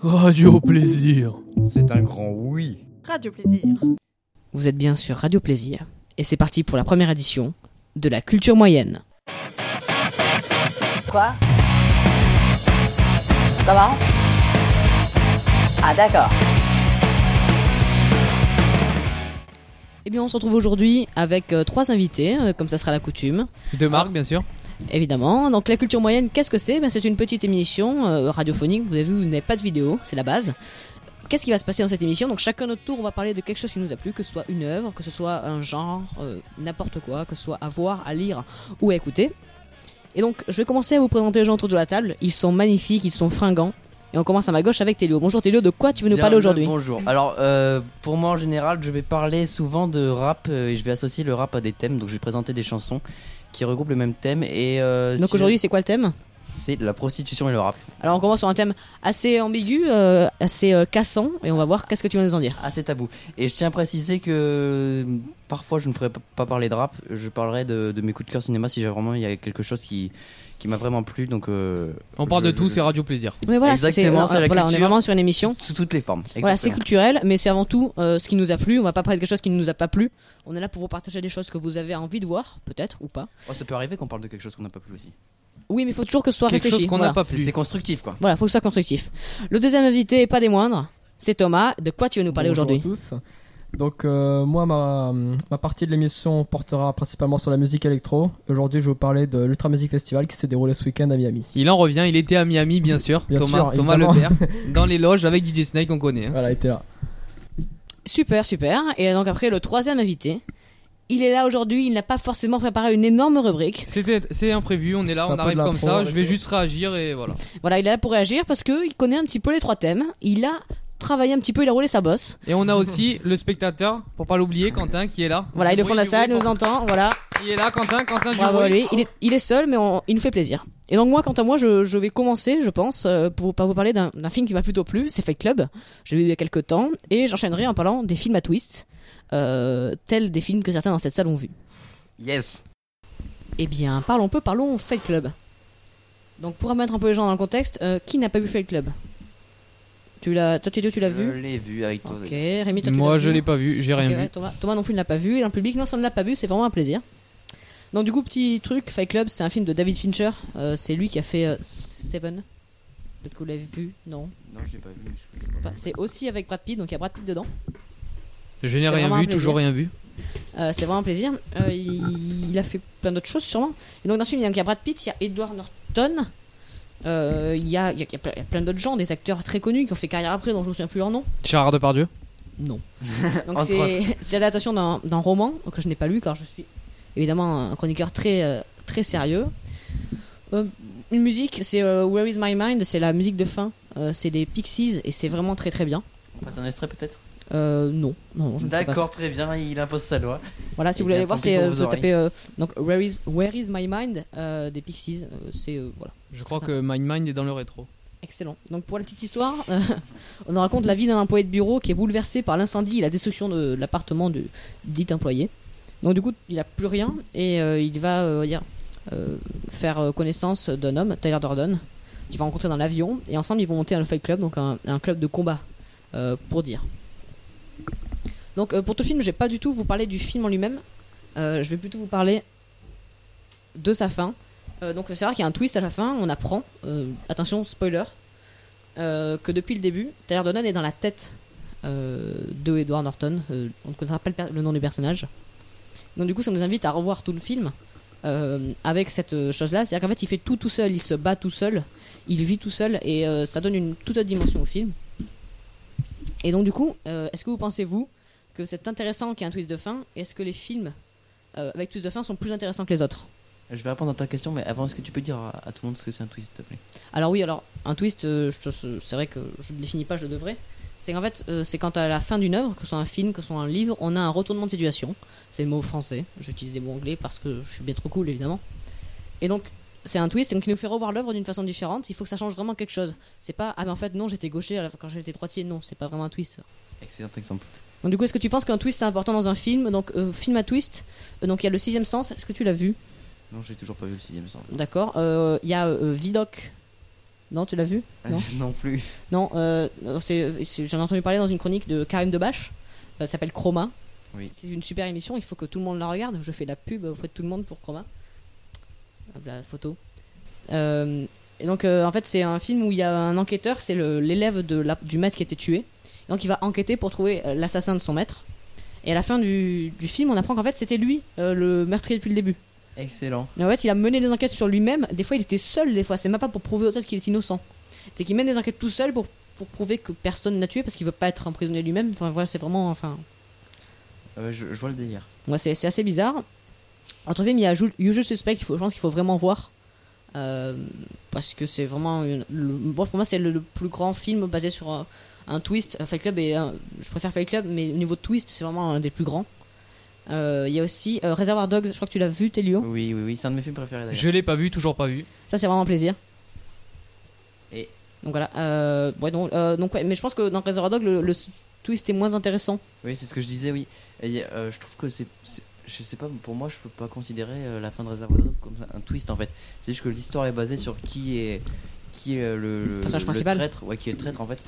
Radio Plaisir. C'est un grand oui. Radio Plaisir. Vous êtes bien sur Radio Plaisir et c'est parti pour la première édition de la culture moyenne. Quoi? Comment Ah d'accord. Eh bien, on se retrouve aujourd'hui avec euh, trois invités, euh, comme ça sera la coutume. De marque, bien sûr. Évidemment. Donc la culture moyenne, qu'est-ce que c'est? Ben, C'est une petite émission euh, radiophonique. Vous avez vu, vous n'avez pas de vidéo, c'est la base. Qu'est-ce qui va se passer dans cette émission? Donc chacun notre tour, on va parler de quelque chose qui nous a plu, que ce soit une œuvre, que ce soit un genre, euh, n'importe quoi, que ce soit à voir, à lire ou à écouter. Et donc je vais commencer à vous présenter les gens autour de la table. Ils sont magnifiques, ils sont fringants. Et on commence à ma gauche avec Télio. Bonjour Télio, de quoi tu veux nous Bien parler le aujourd'hui? Bonjour. Alors, euh, pour moi en général, je vais parler souvent de rap euh, et je vais associer le rap à des thèmes. Donc, je vais présenter des chansons qui regroupent le même thème. Et euh, Donc si aujourd'hui, c'est quoi le thème? C'est la prostitution et le rap. Alors on commence sur un thème assez ambigu, euh, assez euh, cassant, et on va voir qu'est-ce que tu vas nous en dire. Assez tabou. Et je tiens à préciser que euh, parfois, je ne ferai pas- parler de rap. Je parlerai de, de mes coups de cœur cinéma si j'ai vraiment il y a quelque chose qui qui m'a vraiment plu. Donc, euh, On parle je- de tout, je- c'est Radio Plaisir. Mais voilà, c'est- Exactement, c'est- c'est la voilà, on est vraiment sur une émission. sous toutes les formes. Voilà, c'est culturel, mais c'est avant tout euh, ce qui nous a plu. On va pas parler de quelque chose qui ne nous a pas plu. On est là pour vous partager des choses que vous avez envie de voir, peut-être ou pas. Oh, ça peut arriver qu'on parle de quelque chose qu'on n'a pas plu aussi. Oui, mais il faut toujours que ce soit Quelque réfléchi. chose qu'on voilà. n'a pas C'est constructif quoi. Voilà, faut que ce soit constructif. Le deuxième invité, et pas des moindres, c'est Thomas. De quoi tu veux nous parler Bonjour aujourd'hui à tous. Donc euh, moi ma, ma partie de l'émission portera principalement sur la musique électro. Aujourd'hui je vais vous parler de l'Ultra Music Festival qui s'est déroulé ce week-end à Miami. Il en revient, il était à Miami, bien sûr. Bien Thomas, sûr, Thomas. Lebert, dans les loges avec DJ Snake, on connaît. hein. Voilà, il était là. Super, super. Et donc après, le troisième invité, il est là aujourd'hui. Il n'a pas forcément préparé une énorme rubrique. C'était, c'est imprévu, on est là, on arrive comme ça. Je vais eux. juste réagir et voilà. Voilà, il est là pour réagir parce que il connaît un petit peu les trois thèmes. Il a travaillé un petit peu, il a roulé sa bosse. Et on a aussi le spectateur, pour pas l'oublier, Quentin, qui est là. Voilà, il est au fond de la salle, il nous entend. Voilà. Il est là, Quentin, Quentin du Bravo lui. Il est, il est seul, mais on- il nous fait plaisir. Et donc moi, quant à moi, je, je vais commencer, je pense, euh, pour, par vous parler d'un d'un film qui m'a plutôt plu. C'est Fight Club. Je l'ai vu il y a quelques temps. Et j'enchaînerai en parlant des films à twist, euh, tels des films que certains dans cette salle ont vus. Yes. Eh bien, parlons peu, parlons Fight Club. Donc pour remettre un peu les gens dans le contexte, euh, qui n'a pas vu Fight Club? Tu l'as, Toi, tu, tu l'as Je vu l'ai vu avec toi. Ok, Rémi, toi, tu Moi, l'as je vu l'ai pas vu, j'ai rien ouais, vu. Thomas, Thomas non plus ne l'a pas vu. Et dans le public, non, ça ne l'a pas vu. C'est vraiment un plaisir. Donc du coup, petit truc, Fight Club, c'est un film de David Fincher. Euh, c'est lui qui a fait euh, Seven. Peut-être que vous l'avez vu, non? Non, je l'ai pas vu. je- je- Enfin, C'est aussi avec Brad Pitt, donc il y a Brad Pitt dedans. Je n'ai rien vu, toujours rien vu. Euh, c'est vraiment un plaisir. Euh, il, il a fait plein d'autres choses sûrement. Et donc dans ce film, il y a- Brad Pitt, il y a Edward Norton. Euh, il, y a, il y a- il y a plein- d'autres gens, des acteurs très connus qui ont fait carrière après, dont je me souviens plus leur nom. Gérard Depardieu. Non. Donc c'est c'est l'adaptation d'un roman que je n'ai pas lu car je suis évidemment un chroniqueur très euh, très sérieux. Euh, une musique, c'est euh, Where Is My Mind, c'est la musique de fin. Euh, c'est des Pixies et c'est vraiment très très bien. On passe un extrait peut-être? Euh, non, non, je ne. D'accord, très bien, il impose sa loi. Voilà, si vous voulez bien, voir, c'est euh, vous tapez euh, donc Where Is Where Is My Mind euh, des Pixies. Euh, c'est euh, voilà. Je crois que Mind Mind est dans le rétro. Excellent. Donc pour la petite histoire, euh, on nous raconte la vie d'un employé de bureau qui est bouleversé par l'incendie et la destruction de l'appartement du dit employé. Donc du coup, il n'a plus rien et euh, il va euh, dire, euh, faire connaissance d'un homme, Tyler Durden, qu'il va rencontrer dans l'avion et ensemble ils vont monter un Fight Club, donc un, un club de combat, euh, pour dire. Donc euh, pour tout le film, je vais pas du tout vous parler du film en lui-même. Euh, je vais plutôt vous parler de sa fin. Euh, donc c'est vrai qu'il y a un twist à la fin, on apprend, attention spoiler, que depuis le début, Tyler Durden est dans la tête de Edward Norton. On ne connaîtra pas le, nom du personnage. Donc du coup, ça nous invite à revoir tout le film avec cette chose-là. C'est-à-dire qu'en fait, il fait tout tout seul, il se bat tout seul, il vit tout seul, et ça donne une toute autre dimension au film. Et donc du coup, est-ce que vous pensez vous que c'est intéressant qu'il y ait un twist de fin et Est-ce que les films euh, avec twist de fin sont plus intéressants que les autres? Je vais répondre à ta question, mais avant, est-ce que tu peux dire à, à tout le monde ce que c'est un twist, s'il te plaît? Alors oui, alors un twist, euh, je- c'est vrai que je ne le définis pas, je le devrais. C'est qu'en fait, euh, c'est quand à la fin d'une œuvre, que ce soit un film, que ce soit un livre, on a un retournement de situation. C'est le mot français. J'utilise des mots anglais parce que je suis bien trop cool, évidemment. Et donc, c'est un twist, donc il nous fait revoir l'œuvre d'une façon différente. Il faut que ça change vraiment quelque chose. C'est pas ah mais en fait non, j'étais gaucher quand j'étais droitier. Non, c'est pas vraiment un twist. Excellent exemple. Donc du coup, est-ce que tu penses qu'un twist c'est important dans un film? Donc euh, film à twist. Euh, donc il y a le sixième sens. Est-ce que tu l'as vu? Non, j'ai toujours pas vu le sixième sens. D'accord. Euh, Il y a Vidocq Non, tu l'as vu? Non. non plus. Non, j'en ai entendu parler dans une chronique de Karim Debache. Ça s'appelle Chroma. Oui. C'est une super émission. Il faut que tout le monde la regarde. Je fais la pub auprès de tout le monde pour Chroma. Hop, La photo. Et donc, en fait, c'est un film où il y a un enquêteur. C'est l'élève du maître qui a été tué. Donc, il va enquêter pour trouver euh, l'assassin de son maître. Et à la fin du, du film, on apprend qu'en fait, c'était lui euh, le meurtrier depuis le début. Excellent. Mais en fait, il a mené des enquêtes sur lui-même. Des fois, il était seul. Des fois, c'est même pas pour prouver aux autres qu'il est innocent. C'est qu'il mène des enquêtes tout seul pour, pour prouver que personne n'a tué parce qu'il veut pas être emprisonné lui-même. Enfin, voilà, c'est vraiment. Enfin, Euh, je, je vois le délire. ouais, c'est assez bizarre. Entre film, il y a Usual Suspect. Il faut, je pense qu'il faut vraiment voir. Euh, parce que c'est vraiment. une- le- bon, pour moi, c'est le, le plus grand film basé sur un, twist. Euh, Fight Club, est un- je préfère Fight Club, mais au niveau de twist, c'est vraiment un des plus grands. Euh, Il y a aussi euh, Reservoir Dogs. Je crois que tu l'as vu, Telio. Oui, oui, oui, c'est un de mes films préférés d'ailleurs. Je l'ai pas vu, toujours pas vu. Ça, c'est vraiment un plaisir. Et- Donc voilà. Euh, ouais, donc, euh, donc, ouais, mais je pense que dans Reservoir Dog, le, le twist est moins intéressant. Oui, c'est ce que je disais, oui. Et, euh, je trouve que c'est. Je sais pas, pour moi, je peux pas considérer euh, la fin de Reservoir Dogs comme un twist en fait. C'est juste que l'histoire est basée sur qui est. Qui est le, le, Personnage le principal. traître, ouais, qui est le traître en fait.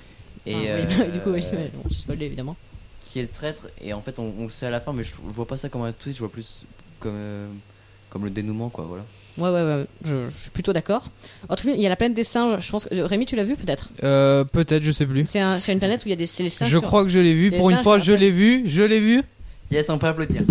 Et, Ah, oui, euh, du coup, oui. ouais, bon, j'ai spoilé évidemment. qui est le traître et en fait on, on le sait à la fin mais je, je vois pas ça comme un twist je vois plus comme euh, comme le dénouement quoi voilà Ouais, ouais, ouais. Je, je suis plutôt d'accord. Autre film, il y a la planète des singes. Je pense que Rémi, tu l'as vu peut-être? Euh, Peut-être, je sais plus. C'est un, c'est une planète où il y a des les singes. Je crois que je l'ai vu. Pour une fois, je l'ai vu. Je l'ai vu. yes on peut applaudir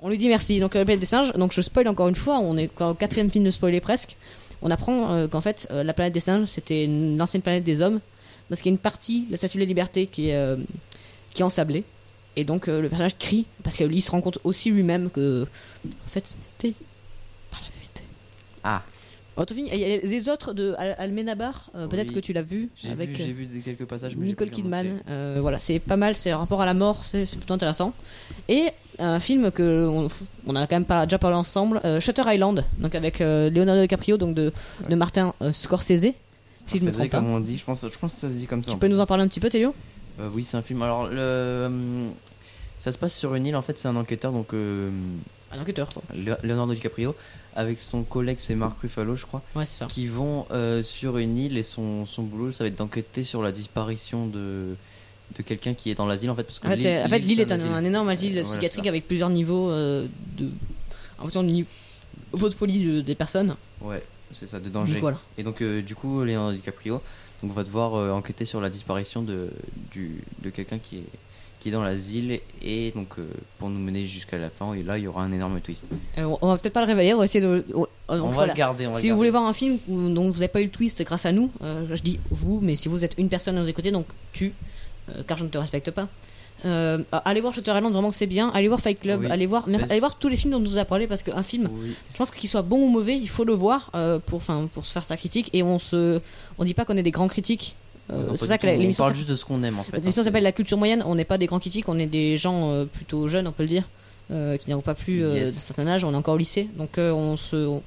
On lui dit merci. Donc la planète des singes. Donc je spoil encore une fois. On est au quatrième film de spoiler presque. On apprend euh, qu'en fait euh, la planète des singes c'était une- l'ancienne planète des hommes parce qu'il y a une partie de la Statue de la Liberté qui est euh, qui est ensablée. Et donc euh, le personnage crie parce qu'il se rend compte aussi lui-même que en fait c'était pas la vérité. Ah. Autre film, il y a des autres de Al- Almenabar. euh, Peut-être Oui. que tu l'as vu j'ai avec. vu, j'ai vu des- quelques passages mais j'ai Nicole Kidman. euh, voilà, c'est pas mal, c'est un rapport à la mort, c'est c'est plutôt intéressant. Et un film que on, on a quand même pas, déjà parlé ensemble, euh, Shutter Island, donc avec euh, Leonardo DiCaprio, donc de, de Martin euh, Scorsese, si je me C'est trompe pas. comme on dit je pense je pense que ça se dit comme ça Tu peux nous en parler un petit peu, Théo? Euh, oui c'est un film alors le ça se passe sur une île en fait c'est un enquêteur donc Un enquêteur, quoi. Le- Leonardo DiCaprio avec son collègue c'est Mark Ruffalo je crois Ouais, c'est ça. qui vont sur une île et son, son boulot ça va être d'enquêter sur la disparition de de quelqu'un qui est dans l'asile en fait parce que En fait, c'est- en fait, l'île est un, énorme asile Euh, voilà, psychiatrique avec plusieurs niveaux euh, de. En fonction du niveau de folie de- des personnes. ouais c'est ça de Donc danger voilà. et donc euh, du coup Leonardo DiCaprio donc va devoir euh, enquêter sur la disparition de du, de quelqu'un qui est qui est dans l'asile et donc euh, pour nous mener jusqu'à la fin et là il y aura un énorme twist Euh, on va peut-être pas le révéler, on va essayer de. on- on donc va voilà. le garder on va Si le vous voulez garder. voir un film dont vous n'avez pas eu le twist grâce à nous, euh, je dis vous, mais si vous êtes une personne à nous écouter, donc tu, euh, car je ne te respecte pas. Euh, allez voir Shutter Island, vraiment c'est bien. Allez voir Fight Club, Oui. allez voir, allez voir tous les films dont on nous a parlé parce qu'un film, oui je pense qu'il soit bon ou mauvais, il faut le voir euh, pour, pour se faire sa critique. Et on se, on dit pas qu'on est des grands critiques. Euh, c'est ça que l'émission parle juste de ce qu'on aime en fait l'émission hein, s'appelle La Culture Moyenne. On n'est pas des grands critiques, on est des gens euh, plutôt jeunes, on peut le dire, euh, qui n'ont pas plus euh, Yes. d'un certain âge. On est encore au lycée, donc euh, on se, on,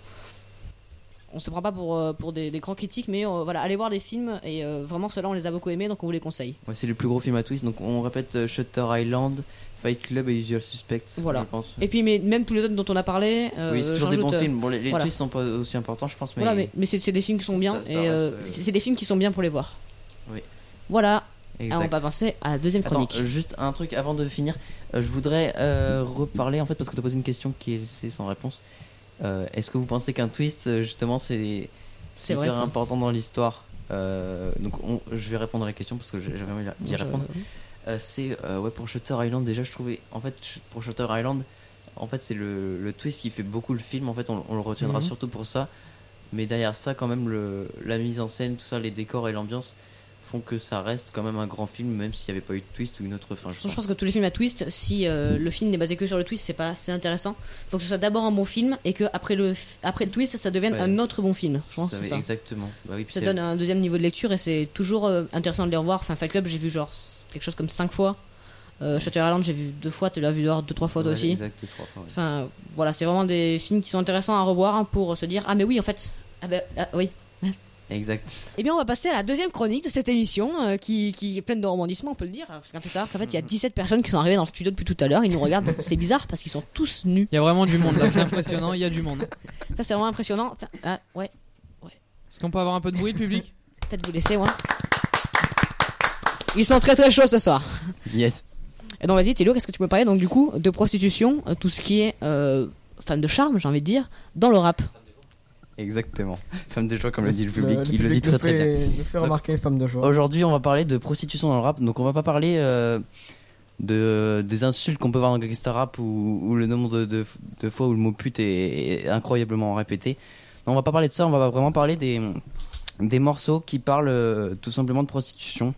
on se prend pas pour euh, pour des, des grands critiques, mais euh, voilà, allez voir des films et euh, vraiment ceux-là on les a beaucoup aimés, donc on vous les conseille. Ouais, c'est le plus gros film à twist. Donc on répète Shutter Island, Fight Club et Usual Suspects. Voilà. Je pense. Et puis mais même tous les autres dont on a parlé, euh, oui, c'est toujours des bons euh, films. Bon, les, les voilà. twists sont pas aussi importants, je pense, mais. Voilà, mais, mais c'est des films qui sont bien Ça- ça et euh, c'est des films qui sont bien pour les voir. Oui. Voilà. Alors on va passer à la deuxième Attends, chronique. euh, juste un truc avant de finir. Je voudrais reparler en fait parce que tu as posé une question qui est laissée sans réponse. Euh, Est-ce que vous pensez qu'un twist, euh, justement, c'est vrai, ça. important dans l'histoire Euh, Donc on- je vais répondre à la question parce que j'ai- j'avais envie d'y répondre. C'est ouais pour Shutter Island déjà je trouvais en fait pour Shutter Island en fait c'est le, le twist qui fait beaucoup le film en fait on, on le retiendra Mhm. surtout pour ça mais derrière ça quand même le, la mise en scène tout ça les décors et l'ambiance font que ça reste quand même un grand film même s'il n'y avait pas eu de twist ou une autre fin je pense que tous les films à twist, si euh, le film n'est basé que sur le twist, c'est pas assez intéressant. Il faut que ce soit d'abord un bon film et que après le, après le twist, ça devienne Ouais. un autre bon film. Je pense Ça ça. exactement bah oui, Ça donne un deuxième niveau de lecture et c'est toujours euh, intéressant de les revoir. Enfin, Fight Club, j'ai vu genre quelque chose comme 5 fois. Euh, Shutter Island, j'ai vu deux fois. Tu l'as vu dehors deux trois fois toi ouais, aussi. exact, trois fois, ouais. Enfin, voilà, c'est vraiment des films qui sont intéressants à revoir hein, pour se dire ah mais oui en fait. Ah ben ah, oui. Exact Eh bien, on va passer à la deuxième chronique de cette émission euh, qui, qui est pleine de rebondissements, on peut le dire. Parce qu'on peut savoir qu'en fait, il y a 17 personnes qui sont arrivées dans le studio depuis tout à l'heure. Ils nous regardent. C'est bizarre parce qu'ils sont tous nus. Il y a vraiment du monde là, c'est impressionnant, il y a du monde. Ça, c'est vraiment impressionnant. Ah, ouais. Est-ce qu'on peut avoir un peu de bruit, le public Peut-être vous laisser, moi. Ils sont très très chauds ce soir. Yes. Et donc vas-y Théo, qu'est-ce que tu peux parler donc du coup de prostitution, euh, tout ce qui est euh, femme de charme, j'ai envie de dire, dans le rap? Exactement. Femme de joie, comme le dit le Le- public, il le dit public très très bien. fait- remarquer femme de joie. Aujourd'hui, on va parler de prostitution dans le rap. Donc, on va pas parler euh, de des insultes qu'on peut voir dans Gangsta Rap où, où le nombre de, de, de fois où le mot pute est, est incroyablement répété. Non, on va pas parler de ça. On va vraiment parler des des morceaux qui parlent euh, tout simplement de prostitution.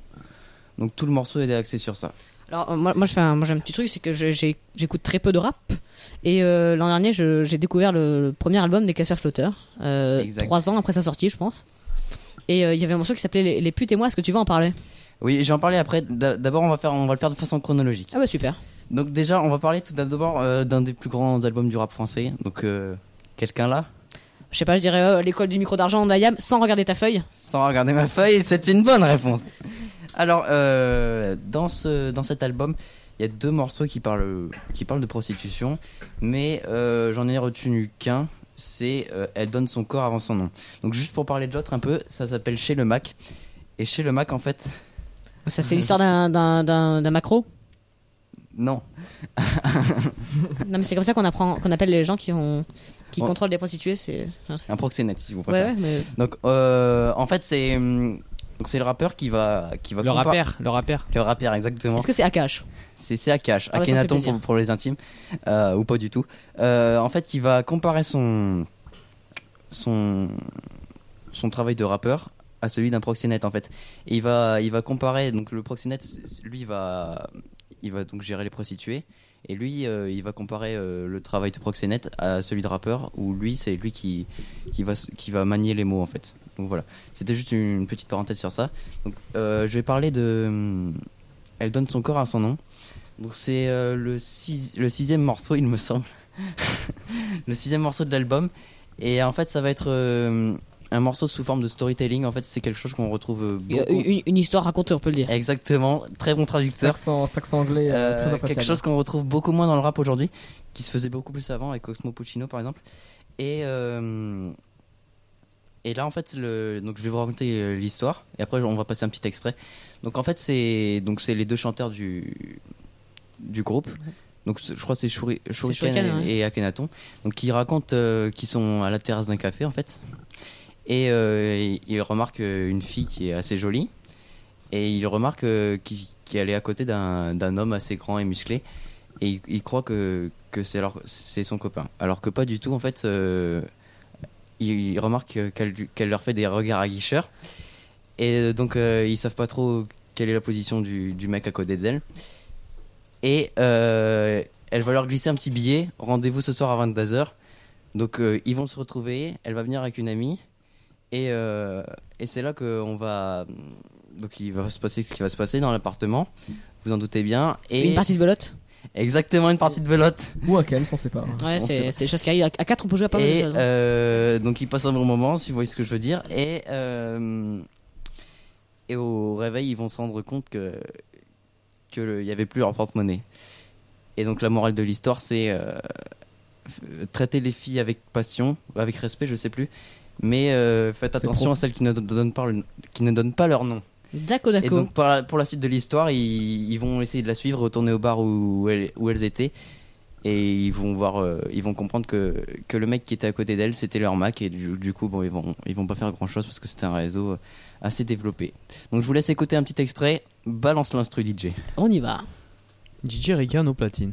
Donc, tout le morceau est axé sur ça. Alors euh, moi, moi, je fais un, moi j'ai un petit truc, c'est que j'écoute très peu de rap. Et euh, l'an dernier, j'ai découvert le, le premier album des Casseurs Flotteurs, euh, trois ans après sa sortie, je pense. Et euh, il y avait un morceau qui s'appelait les, Les putes et moi. Est-ce que tu veux en parler? Oui, j'en parlais après. D'a- D'abord, on va faire on va le faire de façon chronologique. Ah bah super. Donc déjà, on va parler tout d'abord d'un des plus grands albums du rap français. Donc quelqu'un là? Je sais pas, je dirais l'école du micro d'argent d'Ayam sans regarder ta feuille. Sans regarder ma feuille, c'est une bonne réponse. Alors, euh, dans, ce, dans cet album, il y a deux morceaux qui parlent, qui parlent de prostitution, mais euh, j'en ai retenu qu'un, c'est euh, Elle donne son corps avant son nom. Donc juste pour parler de l'autre un peu, ça s'appelle Chez le Mac. Et Chez le Mac, en fait, Ça c'est l'histoire d'un- d'un d'un- d'un macro? non. Non mais c'est comme ça qu'on apprend, qu'on appelle les gens qui ont qui contrôlent des prostituées. C'est Un proxénète, si vous ouais, préférez. mais Donc, euh, en fait, c'est... Donc c'est le rappeur qui va qui va Le compa- rappeur, le rappeur. le rappeur exactement est-ce que c'est Akash? C'est c'est Akash, Ah Akhenaton pour, pour les intimes, euh, ou pas du tout. Euh, en fait, il va comparer son, son, son travail de rappeur à celui d'un proxénète en fait. Et il va, il va comparer, donc le proxénète, lui, il va, il va donc gérer les prostituées. Et lui, euh, il va comparer euh, le travail de proxénète à celui de rappeur, où lui, c'est lui qui, qui, va, qui va manier les mots en fait. Donc voilà, c'était juste une petite parenthèse sur ça. Donc, euh, je vais parler de. hum, Elle donne son corps à son nom. Donc c'est euh, le, six- le sixième morceau, il me semble. le sixième morceau de l'album. Et en fait, ça va être euh, un morceau sous forme de storytelling. En fait, c'est quelque chose qu'on retrouve euh, beaucoup. une, une histoire racontée, on peut le dire. Exactement, très bon traducteur. cet accent anglais, euh, Euh, très quelque chose qu'on retrouve beaucoup moins dans le rap aujourd'hui, qui se faisait beaucoup plus avant avec Cosmo Puccino par exemple. Et, euh, et là en fait, le, donc je vais vous raconter euh, l'histoire et après on va passer un petit extrait. Donc en fait, c'est donc c'est les deux chanteurs du du groupe. Donc je crois que c'est Shuri- Shuriken Shuriken, et, ouais. et Akhenaton. Donc qui racontent euh, qu'ils sont à la terrasse d'un café en fait. Et euh, ils remarquent une fille qui est assez jolie. Et ils remarquent euh, qu'il- qu'elle est à côté d'un homme assez grand et musclé. Et ils, ils croient que, que c'est leur- c'est son copain. Alors que pas du tout, en fait. Ils, remarquent qu'elle leur fait des regards aguicheurs. Et euh, donc euh, ils savent pas trop quelle est la position du, mec à côté d'elle. Et euh, elle va leur glisser un petit billet. Rendez-vous ce soir à 22h. Donc euh, ils vont se retrouver. Elle va venir avec une amie. Et, et c'est là qu'on va. Donc il va se passer ce qui va se passer dans l'appartement. Vous en doutez bien. Et Une partie de belote? Exactement une partie de belote. Ou un Ken, on sait pas. Ouais, c'est des choses qui arrivent. À 4, on peut jouer à pas mal de choses. hein. euh, donc il passe un bon moment, si vous voyez ce que je veux dire. Et, euh, et au réveil, ils vont se rendre compte que qu'il n'y avait plus leur porte-monnaie. Et donc la morale de l'histoire, c'est euh, traiter les filles avec passion, avec respect, je sais plus. Mais euh, faites attention à celles qui ne donnent pas, le- qui ne donnent pas leur nom. D'accord, Et d'accord. donc pour la, pour la suite de l'histoire, ils, ils vont essayer de la suivre, retourner au bar où, elles, où elles étaient. Et ils vont voir, euh, ils vont comprendre que, que le mec qui était à côté d'elle, c'était leur Mac. Et du, du coup, bon, ils vont, ils vont pas faire grand chose parce que c'était un réseau euh, assez développé. Donc je vous laisse écouter un petit extrait. Balance l'instru DJ. On y va. DJ Rican au platine.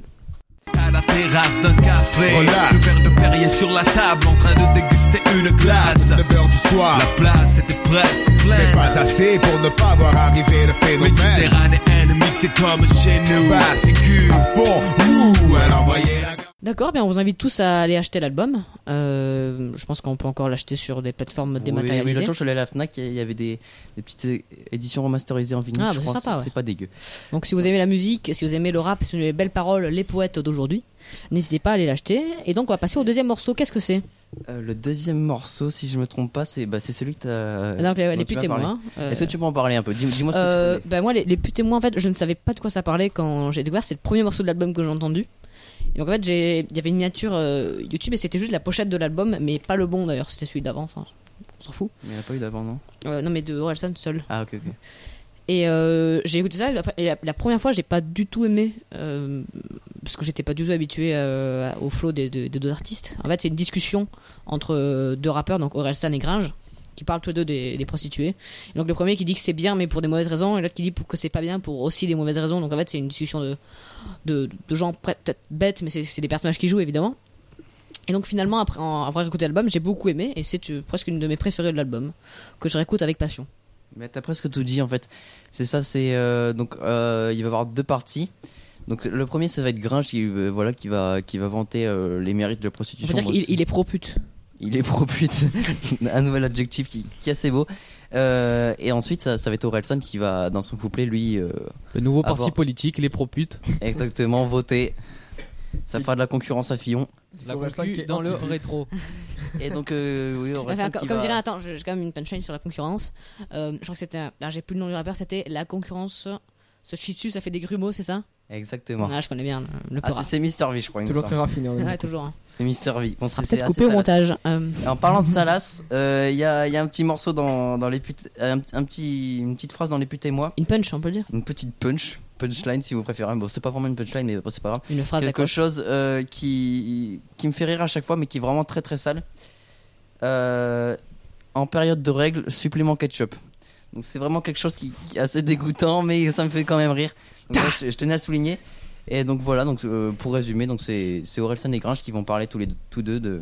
À la terrasse d'un café, Relax. le verre de Perrier sur la table, en train de déguster une glace. 9h du soir, La place était presque mais pleine. pas assez pour ne pas voir arriver le phénomène. Méditerranéenne, mixée comme chez nous. Bah, c'est cul. À fond, ouh, elle envoyait la D'accord, bien on vous invite tous à aller acheter l'album. Euh, je pense qu'on peut encore l'acheter sur des plateformes Oui, oui, dématérialisées. l'autre jour, je suis allé à la Fnac, il y avait des, des petites éditions remasterisées en vinyle. Ah, je bah, c'est sympa, c'est ouais. pas dégueu. Donc si vous aimez la musique, si vous aimez le rap, si vous aimez les belles paroles, les poètes d'aujourd'hui, n'hésitez pas à aller l'acheter. Et donc on va passer au deuxième morceau. Qu'est-ce que c'est? Euh, le deuxième morceau, si je me trompe pas, c'est bah, c'est celui que tu as. Donc les, les putes et moi. euh, Est-ce que tu peux en parler un peu? Dis- Dis-moi ce euh, que tu bah moi les, les putes et en fait je ne savais pas de quoi ça parlait quand j'ai découvert c'est le premier morceau de l'album que j'ai entendu et donc en fait il y avait une miniature euh, YouTube et c'était juste la pochette de l'album mais pas le bon d'ailleurs c'était celui d'avant enfin on s'en fout. Mais il n'y en a pas eu d'avant, non? Euh, non, mais de Orelsan seul. Ah, ok, ok. Et euh, j'ai écouté ça, et la, et la- la première fois, j'ai pas du tout aimé, euh, parce que j'étais pas du tout habitué euh, au flow des, des- des deux artistes. En fait, c'est une discussion entre deux rappeurs, donc Orelsan et Gringe, qui parlent tous les deux des, des prostituées. Et donc le premier qui dit que c'est bien, mais pour des mauvaises raisons, et l'autre qui dit que c'est pas bien pour aussi des mauvaises raisons. Donc en fait, c'est une discussion de, de, de gens peut-être bêtes, mais c'est des personnages qui jouent évidemment. Et donc finalement, après avoir écouté l'album, j'ai beaucoup aimé, et c'est euh, presque une de mes préférées de l'album, que je réécoute avec passion. Mais t'as presque tout dit en fait. C'est ça, c'est euh, donc euh, il va y avoir deux parties. Donc le premier, ça va être Gringe qui voilà qui va qui va vanter les mérites de la On prostitution. peut dire qu'il est pro-pute. Il est pro-pute. un nouvel adjectif qui, qui est assez beau. Euh, et ensuite, ça, ça va être Orelsan qui va, dans son couplet, lui, euh, Le nouveau parti politique, les pro-putes. exactement voter. Ça fera de la concurrence à Fillon. La qui concu est dans le rétro. Et donc, euh, oui, Enfin, qui comme va- dirait, attends, je- j'ai quand même une punchline sur la concurrence. Euh, je crois que c'était, j'ai plus le nom du rappeur, c'était la concurrence se chie dessus, ça fait des grumeaux, c'est ça? Exactement. Ah, je connais bien le, le Ah, c'est- Mister V, je crois. Toujours très raffiné. même Ouais, toujours. hein. C'est Mister V. Bon, c'est- coupé au montage. Euh, en parlant de Salas, euh, il y, a, il y a un petit morceau dans, dans les putes, un, un petit, une petite phrase dans les putes et moi, une punch, on peut le dire. une petite punch, punchline si vous préférez. Bon, c'est pas vraiment une punchline, mais bon, c'est pas grave. Une phrase Quelque chose euh, qui, qui me fait rire à chaque fois, mais qui est vraiment très très sale. Euh, en période de règles, supplément ketchup. Donc c'est vraiment quelque chose qui, est assez dégoûtant, mais ça me fait quand même rire. Donc je, tenais à le souligner. Et donc voilà, donc euh, pour résumer, c'est Orelsan et Gringe qui vont parler tous les tous deux de,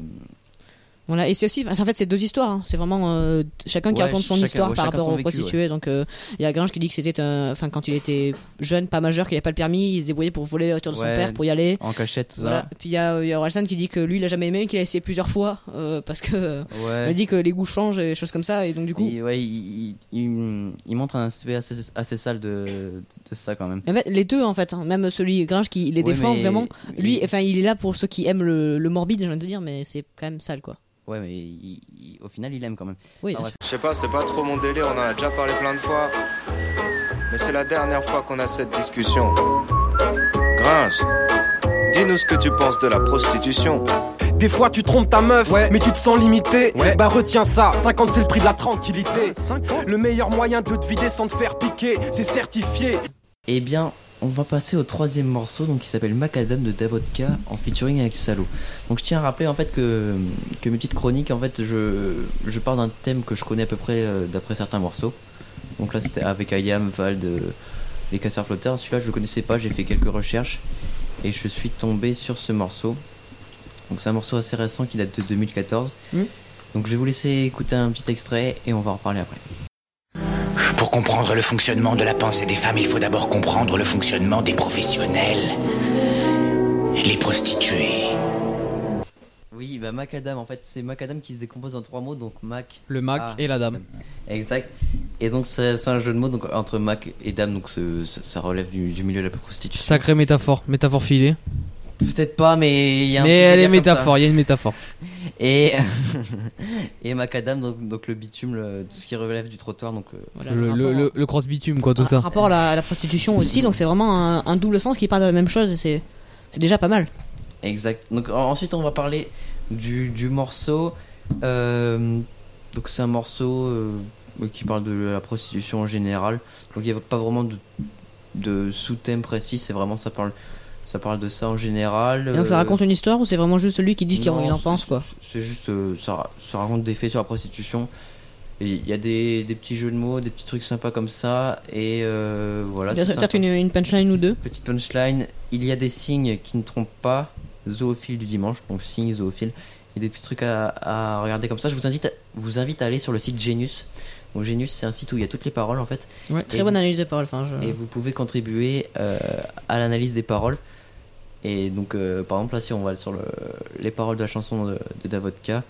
Voilà, et c'est aussi, en fait, c'est deux histoires. hein. C'est vraiment euh, chacun qui Ouais, raconte son chacun- histoire ouais, par rapport aux prostituées. Donc, euh, il y a Gringe qui dit que c'était, un- enfin, quand il était jeune, pas majeur, qu'il n'avait pas le permis, il se débrouillait pour voler la voiture de son père pour y aller. en cachette, tout Voilà. Puis il y a, y a qui dit que lui, il a jamais aimé, qu'il a essayé plusieurs fois euh, parce que euh, ça. il dit que les goûts changent et des choses comme ça. Et donc, du coup, Et ouais, il, il, il- il montre un aspect assez, assez sale de, de ça quand même. En fait, les deux, en fait, hein. même celui Gringe qui les défend mais- vraiment. Lui, enfin, il est là pour ceux qui aiment le, le morbide, j'ai envie de dire, mais c'est quand même sale, quoi. Ouais, mais il- il- au final, il aime quand même. Oui, Ah, ouais. Je sais pas, c'est pas trop mon délire, on en a déjà parlé plein de fois. Mais c'est la dernière fois qu'on a cette discussion. Gringe, dis-nous ce que tu penses de la prostitution. Des fois tu trompes ta meuf, mais tu te sens limité. Bah retiens ça, 50 c'est le prix de la tranquillité. Le meilleur moyen de te vider sans te faire piquer, c'est certifié. Eh bien, on va passer au troisième morceau, donc qui s'appelle Macadam de Davodka en featuring avec Salo. Donc je tiens à rappeler en fait que, que mes petites chroniques, en fait, je, je pars d'un thème que je connais à peu près euh, d'après certains morceaux. Donc là, c'était avec Ayam, Vald, euh, les casseurs flotteurs. Celui-là, je le connaissais pas, j'ai fait quelques recherches et je suis tombé sur ce morceau. Donc c'est un morceau assez récent qui date de 2014. Mm. Donc je vais vous laisser écouter un petit extrait et on va en reparler après. Pour comprendre le fonctionnement de la pensée des femmes, il faut d'abord comprendre le fonctionnement des professionnels. Les prostituées. Oui, bah Macadam, en fait, c'est Macadam qui se décompose en trois mots, donc Mac. Le Mac Ah. et la dame. Exact. Et donc c'est un jeu de mots donc, entre Mac et Dame, donc ça relève du, du milieu de la prostitution. Sacrée métaphore, métaphore filée. Peut-être pas, mais il y a un Mais petit elle est délire comme ça. métaphore, il y a une métaphore. Et, et Macadam, donc, donc le bitume, le- tout ce qui relève du trottoir, donc euh, Voilà, Le, rapport le, à- le, le cross bitume, quoi, tout par ça. rapport à la, à la prostitution aussi, donc c'est vraiment un, un double sens qui parle de la même chose et c'est c'est déjà pas mal. Exact. Donc en- ensuite on va parler du, du morceau. Euh, donc c'est un morceau euh, qui parle de la prostitution en général. Donc il n'y a pas vraiment de, de sous-thème précis. C'est vraiment ça parle ça parle de ça en général. Donc ça Euh, raconte une histoire ou c'est vraiment juste lui qui dit ce qu'il en pense quoi C'est juste euh, ça, ça raconte des faits sur la prostitution. Il y a des, des petits jeux de mots, des petits trucs sympas comme ça. Et euh, voilà. c'est Peut-être une, une punchline ou deux. Petite punchline, il y a des signes qui ne trompent pas, zoophile du dimanche, donc signes zoophile. Il y a des petits trucs à, à regarder comme ça. Je vous invite, à, vous invite à aller sur le site Genius. Donc Genius, c'est un site où il y a toutes les paroles en fait. Ouais, très Et bonne vous- analyse de parole. Enfin, je- Et vous pouvez contribuer euh, à l'analyse des paroles. Et donc, euh, par exemple, là, si on va sur le, les paroles de la chanson de, de Davodka,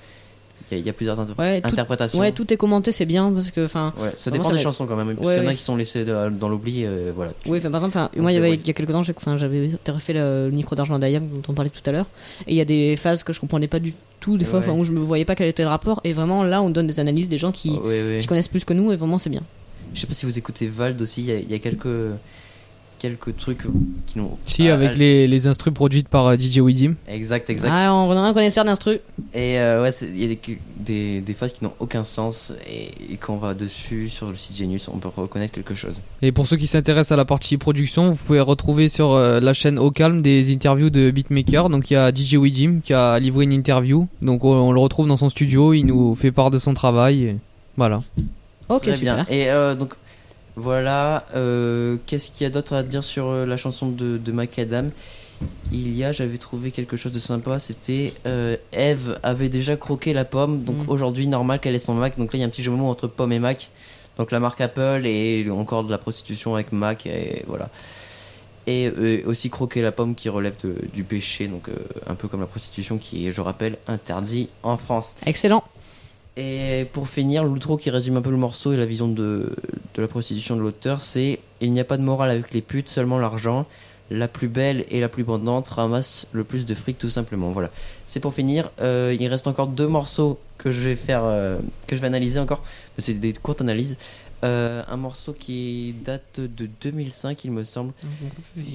il y, a- il y a plusieurs inter- Ouais, tout- interprétations. Ouais, tout est commenté, c'est bien parce que, enfin, Ouais, ça dépend des chansons quand même. Ouais, qu'il y en a qui sont laissés de- dans l'oubli. euh, voilà. oui, par exemple, moi, il y avait, il a quelques temps, j'avais refait le, micro d'argent d'Ayam dont on parlait tout à l'heure, et il y a des phases que je comprenais pas du tout, des fois, où je me voyais pas quel était le rapport, et vraiment, là, on donne des analyses des gens qui s'y connaissent plus que nous, et vraiment, c'est bien. Je sais pas si vous écoutez Vald aussi, il y il y a quelques, quelques trucs qui n'ont. Si, Ah, avec les, les instrus produites par euh, DJ Widim. Exact, exact. Ah, on a un connaisseur d'instru. Et euh, ouais, il y a des, des, des phases qui n'ont aucun sens et, et quand on va dessus sur le site Genius, on peut reconnaître quelque chose. Et pour ceux qui s'intéressent à la partie production, vous pouvez retrouver sur euh, la chaîne Au Calme des interviews de beatmakers. Donc il y a DJ Widim qui a livré une interview. Donc on, on le retrouve dans son studio, il nous fait part de son travail. et Voilà. Ok, Très super. bien. Et euh, donc voilà, euh, qu'est-ce qu'il y a d'autre à dire sur euh, la chanson de, de Macadam? Il y a, j'avais trouvé quelque chose de sympa, c'était euh, Eve avait déjà croqué la pomme, donc Mm. aujourd'hui normal qu'elle ait son Mac, donc là il y a un petit jeu de mots entre pomme et Mac, donc la marque Apple et encore de la prostitution avec Mac, et voilà. Et euh, aussi croquer la pomme qui relève de- du péché, donc un peu comme la prostitution qui est, je rappelle, interdit en France. Excellent. Et pour finir, l'outro qui résume un peu le morceau et la vision de, de la prostitution de l'auteur, c'est Il n'y a pas de morale avec les putes, seulement l'argent. La plus belle et la plus bandante ramasse le plus de fric tout simplement. Voilà. C'est pour finir. Euh, il reste encore deux morceaux que je vais faire, euh, que je vais analyser encore. C'est des courtes analyses. Euh, un morceau qui date de 2005, il me semble,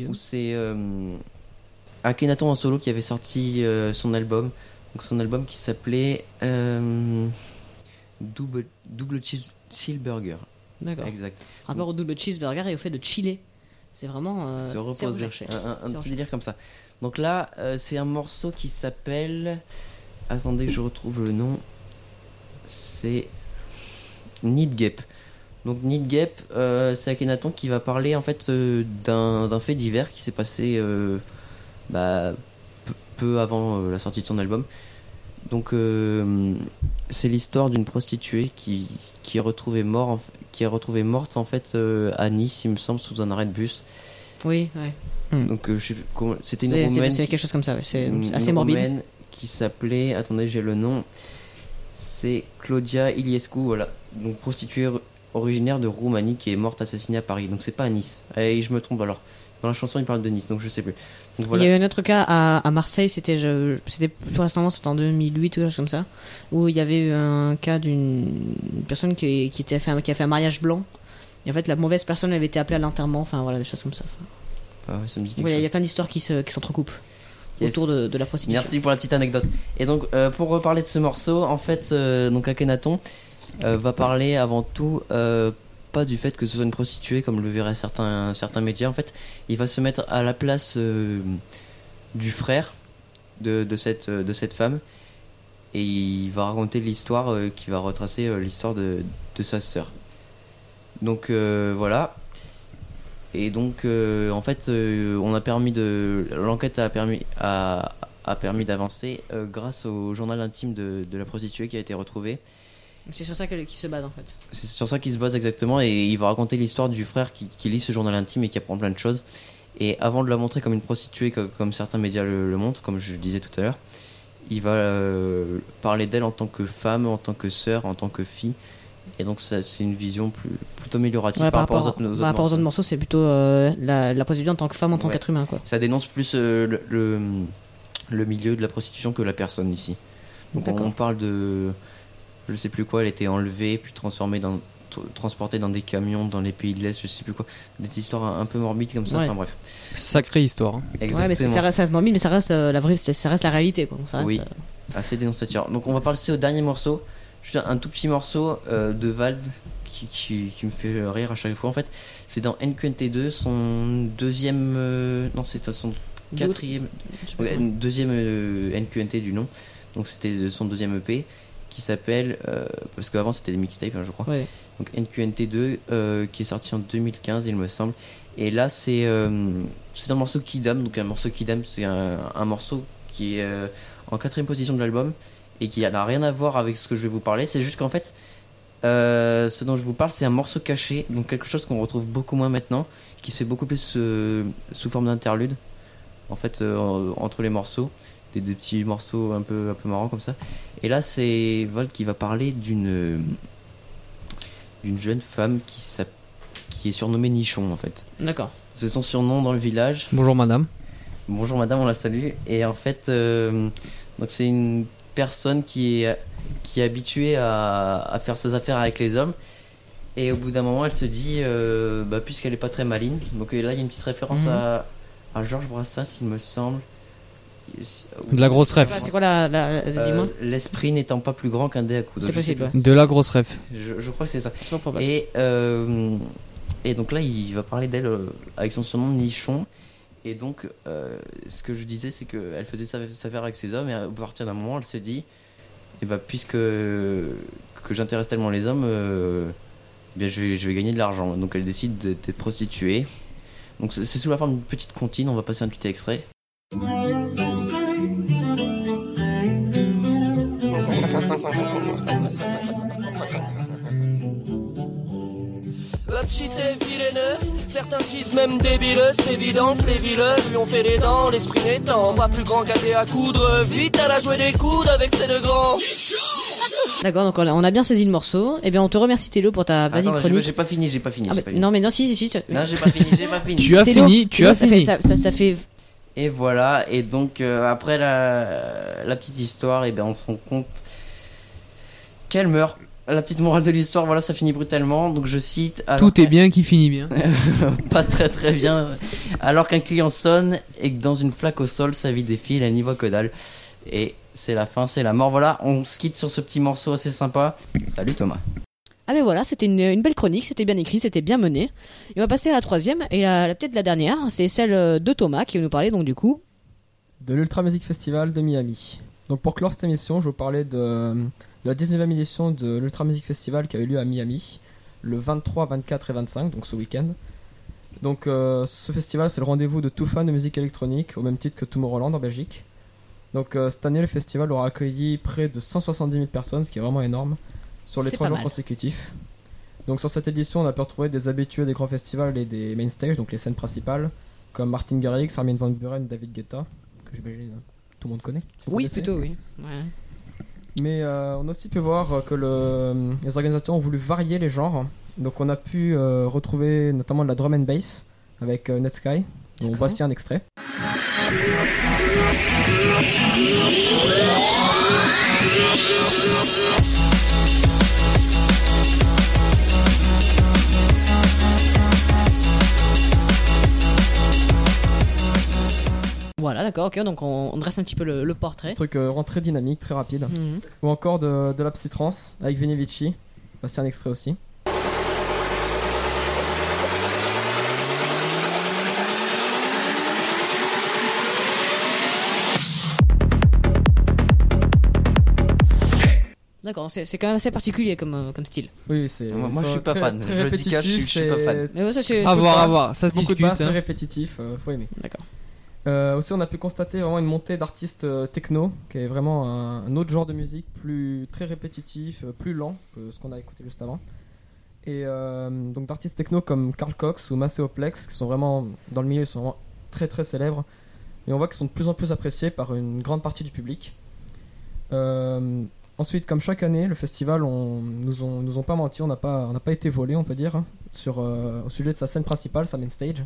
où c'est Akhenaton en solo qui avait sorti son album. Donc son album qui s'appelait euh, Double, Double Cheese- Cheeseburger. D'accord. Exact. Rapport au double cheeseburger et au fait de chiller. C'est vraiment. euh, Se reposer. Un, un- un C'est petit recherché. délire comme ça. Donc là, euh, c'est un morceau qui s'appelle. Attendez que je retrouve le nom. C'est Need Gap. Donc Need Gap, euh, c'est Akhenaton qui va parler en fait d'un fait divers qui s'est passé bah, peu, avant euh, la sortie de son album. Donc euh, c'est l'histoire d'une prostituée qui, qui est retrouvée mort, en- qui est retrouvée morte en fait euh, à Nice, il me semble, sous un arrêt de bus. Oui, ouais. Donc euh, plus comment- c'était une C'est- roumaine. quelque chose comme ça, ouais. C'est assez une morbide. roumaine qui s'appelait, attendez, j'ai le nom. C'est Claudia Iliescu, voilà. Donc prostituée or- originaire de Roumanie qui est morte assassinée à Paris. Donc c'est pas à Nice. Et je me trompe alors. Dans la chanson, il parle de Nice, donc je sais plus. Donc voilà. Il y a eu un autre cas à, à Marseille, c'était plus récemment, c'était en 2008 ou quelque chose comme ça, où il y avait eu un cas d'une personne qui, qui, était fait qui a fait un mariage blanc. Et en fait, la mauvaise personne avait été appelée à l'enterrement, enfin voilà, des choses comme ça. Ah ouais, ça me dit quelque Ouais, Il y a- il y a chose. plein d'histoires qui se- qui s'entrecoupent Yes. autour de, de la prostitution. Merci pour la petite anecdote. Et donc, euh, pour reparler de ce morceau, en fait, euh, donc Akhenaton euh, va parler avant tout pas du fait que ce soit une prostituée, comme le verraient certains, certains médias. En fait, il va se mettre à la place euh, du frère de, cette, euh, de cette femme et il va raconter l'histoire euh, qui va retracer l'histoire de, de sa sœur. Donc voilà. Et donc en fait, on a permis de l'enquête a permis a, a permis d'avancer grâce au journal intime de, de la prostituée qui a été retrouvé. C'est sur ça qu'ils se base en fait. C'est sur ça qu'il se base exactement et il va raconter l'histoire du frère qui, qui lit ce journal intime et qui apprend plein de choses. Et avant de la montrer comme une prostituée, comme, comme certains médias le, le montrent, comme je le disais tout à l'heure, il va euh, parler d'elle en tant que femme, en tant que sœur, en tant que fille. Et donc c'est une vision plus, plutôt améliorative Ouais, par, rapport aux autres, aux par rapport aux morceaux. autres morceaux, c'est plutôt euh, la, la prostituée en tant que femme, en tant Ouais. qu'être humain quoi. Ça dénonce plus euh, le, le, le milieu de la prostitution que la personne ici. Donc on parle de, je sais plus quoi, elle était enlevée puis transformée dans, transportée dans des camions dans les pays de l'Est, je sais plus quoi, des histoires un, peu morbides comme ça. Ouais. Enfin bref. Sacrée histoire. hein. Exactement. Ouais, mais ça, ça reste, ça reste mobile, mais ça reste euh, la vraie, ça, reste la réalité quoi. Ça reste, Oui. euh, assez dénonciateur. Donc on va passer au dernier morceau, juste un, tout petit morceau euh, de Vald qui, qui, qui me fait rire à chaque fois en fait. C'est dans NQNT2, son deuxième, euh, non c'est son quatrième, deuxième euh, NQNT du nom. Donc c'était son deuxième EP qui s'appelle, euh, parce qu'avant c'était des mixtapes hein, je crois. Ouais. Donc NQNT2 euh, qui est sorti en 2015 il me semble. Et là c'est euh, c'est un morceau Kidam, donc un morceau Kidam c'est un, un morceau qui est en quatrième position de l'album et qui n'a rien à voir avec ce que je vais vous parler. C'est juste qu'en fait ce dont je vous parle c'est un morceau caché, donc quelque chose qu'on retrouve beaucoup moins maintenant, qui se fait beaucoup plus sous forme d'interlude en fait entre les morceaux. Des, des petits morceaux un peu, un peu marrants comme ça. Et là, c'est Volt qui va parler d'une d'une jeune femme qui, s'app- qui est surnommée Nichon en fait. D'accord. C'est son surnom dans le village. Bonjour madame. Bonjour madame, on la salue. Et en fait, euh, donc c'est une personne qui est, qui est habituée à, à faire ses affaires avec les hommes Et au bout d'un moment, elle se dit, euh, bah, puisqu'elle est pas très maligne, donc là il y a une petite référence Mhm. à, à Georges Brassens, il me semble. De la grosse ref. C'est quoi la. la, la- Euh, Dis-moi. L'esprit n'étant pas plus grand qu'un dé à coups. C'est possible. De la grosse ref. Je, je crois que c'est ça. C'est pas probable. Et, euh, et donc là, il va parler d'elle euh, avec son surnom Nichon. Et donc, euh, ce que je disais, c'est qu'elle faisait sa, sa affaire avec ses hommes, et à partir d'un moment, elle se dit et bah, puisque que j'intéresse tellement les hommes, euh, eh bien, je, vais, je vais gagner de l'argent. Donc, elle décide de- d'être prostituée. Donc, c'est c'est sous la forme d'une petite comptine. On va passer un petit extrait. La petite est vilaine, certains disent même débileuse, c'est évident que les vileuses lui ont fait les dents, l'esprit n'étant pas plus grand dé à coudre, vite elle a joué des coudes avec ses deux grands. D'accord, donc on a, on a bien saisi le morceau. Eh bien, on te remercie Thélo pour ta vas-y chronique. j'ai pas fini, j'ai pas fini. Ah, j'ai bah, pas fini. non, mais non, si, si, si. tu- Non, j'ai pas fini, j'ai pas fini. Tu as Thélo, fini, tu as ça fini. Fait, ça, ça, ça fait. Et voilà, et donc euh, après la, la petite histoire, et ben on se rend compte qu'elle meurt. La petite morale de l'histoire, voilà, ça finit brutalement. Donc je cite. alors Tout est bien qui finit bien. pas très très bien. Alors qu'un client sonne et que dans une flaque au sol, sa vie défile, elle n'y voit que dalle. Et c'est la fin, c'est la mort. Voilà, on se quitte sur ce petit morceau assez sympa. Salut Thomas. Ah ben voilà, c'était une, une belle chronique, c'était bien écrit, c'était bien mené. Et on va passer à la troisième et la, la- peut-être la dernière, c'est celle euh, de Thomas qui va nous parler donc du coup. de l'Ultra Music Festival de Miami. Donc pour clore cette émission, je vais vous parler de, de la 19e édition de l'Ultra Music Festival qui a eu lieu à Miami le 23, 24 et 25, donc ce week-end. Donc euh, ce festival c'est le rendez-vous de tout fan de musique électronique au même titre que Tomorrowland en Belgique. Donc euh, cette année le festival aura accueilli près de 170 000 personnes, ce qui est vraiment énorme, sur les trois jours mal. consécutifs. Donc sur cette édition on a pu retrouver des habitués des grands festivals et des main stages, donc les scènes principales, comme Martin Garrix, Armin Van Buren, David Guetta, que j'imagine euh, tout le monde connaît. Si Oui, plutôt, oui. Ouais. Mais euh, on a aussi pu voir euh, que le, les organisateurs ont voulu varier les genres. Donc on a pu euh, retrouver notamment de la drum and bass avec euh, Netsky. Donc voici un extrait. Voilà, d'accord, ok, donc on, on dresse un petit peu le, le portrait. Un truc euh, vraiment très dynamique, très rapide. Mhm. Ou encore de, de la psytrance avec Vinny Vici. Voici un extrait aussi. D'accord, c'est c'est quand même assez particulier comme, euh, comme style. Oui, c'est. Moi- moi, je c'est suis pas très- fan. Très Je le dis cash, je suis- je suis pas répétitif, fan. c'est- Mais ouais, ça, c'est- À voir, à voir, ça se discute, très hein. répétitif, euh, faut aimer. D'accord. Euh, aussi, on a pu constater vraiment une montée d'artistes euh, techno, qui est vraiment un, autre genre de musique, plus très répétitif, euh, plus lent que ce qu'on a écouté juste avant. Et donc d'artistes techno comme Carl Cox ou Macéoplex, qui sont vraiment dans le milieu, ils sont vraiment très très célèbres. Et on voit qu'ils sont de plus en plus appréciés par une grande partie du public. Ensuite, comme chaque année, le festival, on, nous ont nous ont pas menti, on n'a pas pas été volé, on peut dire, sur au sujet de sa scène principale, sa main stage.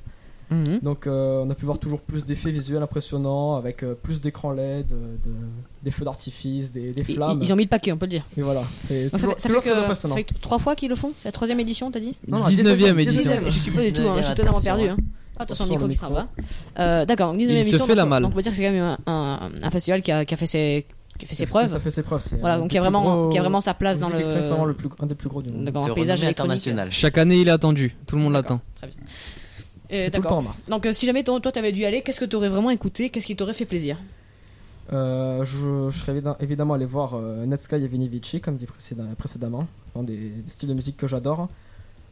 Mhm. Donc euh, on a pu voir toujours plus d'effets visuels impressionnants avec euh, plus d'écrans LED, de- de- des feux d'artifice, des, des Ils, flammes. ils ont mis le paquet, on peut le dire. Et voilà, c'est ça toujours, fait, ça toujours fait très que, impressionnant. ça fait trois fois qu'ils le font C'est la troisième édition, t'as dit Non, non, 19e édition. 19e. Je suis pas du tout, hein, je suis totalement perdu. Hein. Attention, le micro qui s'en va. Euh, D'accord, donc 19e Il se édition. fait la malle. donc on peut dire que c'est quand même un, un- un festival qui a, qui a fait ses, qui a fait ses preuves. Ça fait ses preuves. Voilà, donc il y a vraiment, gros- qui a vraiment sa place dans le. c'est vraiment le plus, un des plus gros du monde. Paysage internationale. Chaque année, il est attendu. Tout le monde l'attend. Très bien. C'est Et tout le temps D'accord. en mars. Donc euh, si jamais toi, toi t'avais dû y aller, qu'est-ce que t'aurais vraiment écouté? Qu'est-ce qui t'aurait fait plaisir? Euh, je, je serais évidem- évidemment allé voir euh, Netsky et Vinny Vici, comme dit précédem- précédemment, des, des styles de musique que j'adore.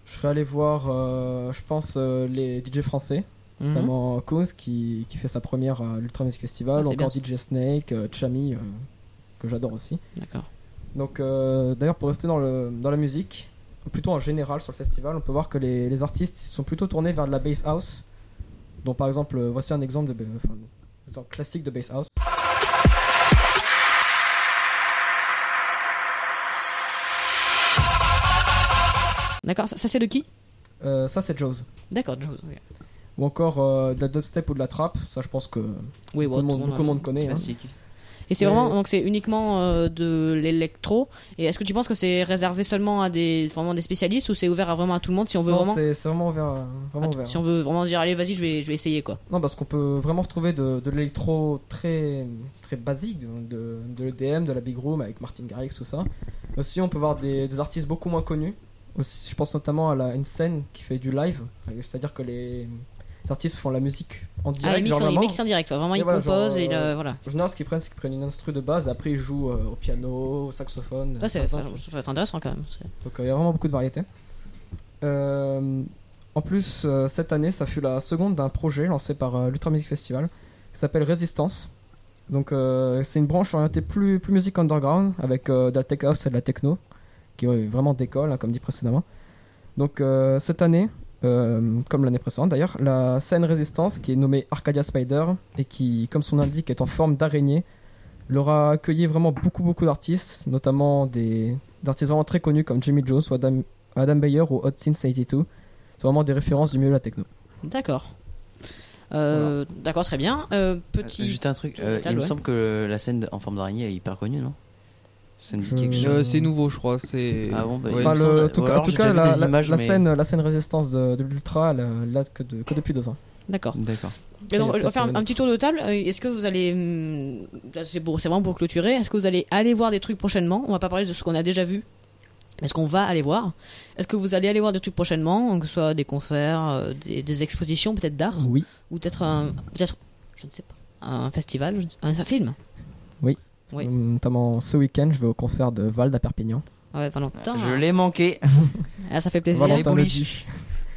Je serais allé voir, euh, je pense, euh, les DJ français, Mhm. notamment Kunz qui, qui fait sa première à l'Ultra Music Festival, Ah, encore. DJ Snake, euh, Chami, euh, que j'adore aussi. D'accord. Donc, euh, d'ailleurs, pour rester dans, le, dans la musique, plutôt en général sur le festival, on peut voir que les, les artistes sont plutôt tournés vers de la bass house. Donc, par exemple, euh, voici un exemple de ba- enfin, un exemple classique de bass house. D'accord, ça, ça, c'est de qui? Euh, ça, c'est Jaws. D'accord, Joe. ok. Ou encore euh, de la dubstep ou de la trap. Ça, je pense que Oui, beaucoup, de monde, tout le monde beaucoup connaît. hein. Classique. Et c'est vraiment donc c'est uniquement euh, de l'électro. Et est-ce que tu penses que c'est réservé seulement à des vraiment des spécialistes ou c'est ouvert à vraiment à tout le monde si on veut Non, vraiment c'est vraiment ouvert. Vraiment ouvert. si on veut vraiment dire allez vas-y je vais je vais essayer quoi. Non, parce qu'on peut vraiment retrouver de, de l'électro très, très basique, de, de, de l'EDM, de la Big Room avec Martin Garrix, tout ça. Aussi, on peut voir des, des artistes beaucoup moins connus. Aussi, je pense notamment à la, une scène qui fait du live, c'est-à-dire que les, les artistes font la musique en direct. Ah, ils mixent, genre ils mixent en direct, quoi. vraiment Et ils voilà, composent genre, et euh, le- voilà. En général, ce qu'ils prennent, c'est qu'ils prennent une instru de base, et après ils jouent euh, au piano, au saxophone. Ouais, par ça, va être intéressant quand même. Donc euh, il y a vraiment beaucoup de variétés. En plus, cette année, ça fut la seconde d'un projet lancé par l'Ultra Music Festival qui s'appelle Résistance. Donc euh, c'est une branche orientée plus, plus musique underground avec euh, de la tech house et de la techno qui vraiment décolle, hein, comme dit précédemment. Donc euh, cette année, euh, comme l'année précédente d'ailleurs, la scène Résistance qui est nommée Arcadia Spider et qui, comme son indique, est en forme d'araignée, l'aura accueilli vraiment beaucoup beaucoup d'artistes, notamment des vraiment très connus comme Jimmy Jones ou Adam, Adam Beyer ou Hot Since 82. C'est vraiment des références du milieu de la techno. D'accord. Euh, D'accord, très bien. Euh, Euh, petit. Juste un truc, euh, il me ouais. semble que la scène en forme d'araignée est hyper connue, non? Ça me dit Je- quelque chose. Euh, c'est nouveau, je crois. C'est. Ah bon, bah, Ouais. Enfin, le, en ou tout cas, en tout la, des la- images, la mais- scène, la scène résistance de, de l'Ultra, elle, date que, de, que depuis deux ans. D'accord. D'accord. Et donc, on va faire un, petit tour de table. Euh, Est-ce que vous allez. hum, C'est vraiment pour clôturer. Est-ce que vous allez aller voir des trucs prochainement? On va pas parler de ce qu'on a déjà vu. Est-ce qu'on va aller voir? Est-ce que vous allez aller voir des trucs prochainement Que ce soit des concerts, euh, des, des expositions peut-être d'art? Oui. Ou peut-être un. Peut-être. Je ne sais pas. Un festival un film? Oui. Oui. Notamment ce week-end, je vais au concert de Val à Perpignan. Ah Ouais, Valentin. Je l'ai manqué. Ah, ça fait plaisir. Valentin le bouliches. dit.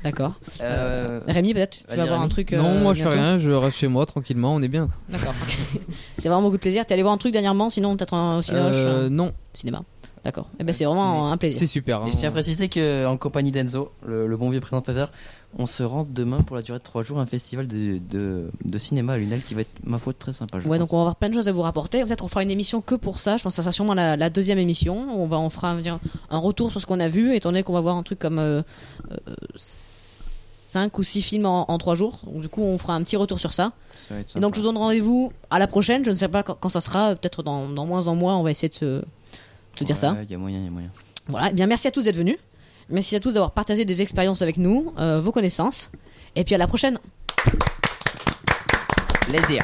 D'accord. Euh, Rémi, peut-être tu vas voir un truc. euh, Non, moi je fais bientôt rien, je reste chez moi tranquillement, on est bien. D'accord. c'est vraiment beaucoup de plaisir. T'es allé voir un truc dernièrement, sinon peut-être un au cinoche, Euh, un non, cinéma. D'accord. Eh ben c'est Euh, vraiment un plaisir. c'est super. hein. Et je tiens à préciser qu'en compagnie d'Enzo, le, le bon vieux présentateur, on se rend demain pour la durée de 3 jours à un festival de, de, de cinéma à Lunel qui va être, ma foi, très sympa. Je Ouais, pense. donc on va avoir plein de choses à vous rapporter. Peut-être on fera une émission que pour ça. Je pense que ça sera sûrement la, la deuxième émission. On va on fera dire, un retour sur ce qu'on a vu, étant donné qu'on va voir un truc comme 5 ou 6 films en, en 3 jours. Donc du coup, on fera un petit retour sur ça. Ça va être Et donc je vous donne rendez-vous à la prochaine. Je ne sais pas quand, quand ça sera. Peut-être dans, dans moins en mois, on va essayer de se, de se dire ça. Ouais, Il y a moyen, il y a moyen. Voilà, eh bien merci à tous d'être venus. Merci à tous d'avoir partagé des expériences avec nous, euh, vos connaissances. Et puis à la prochaine. Plaisir.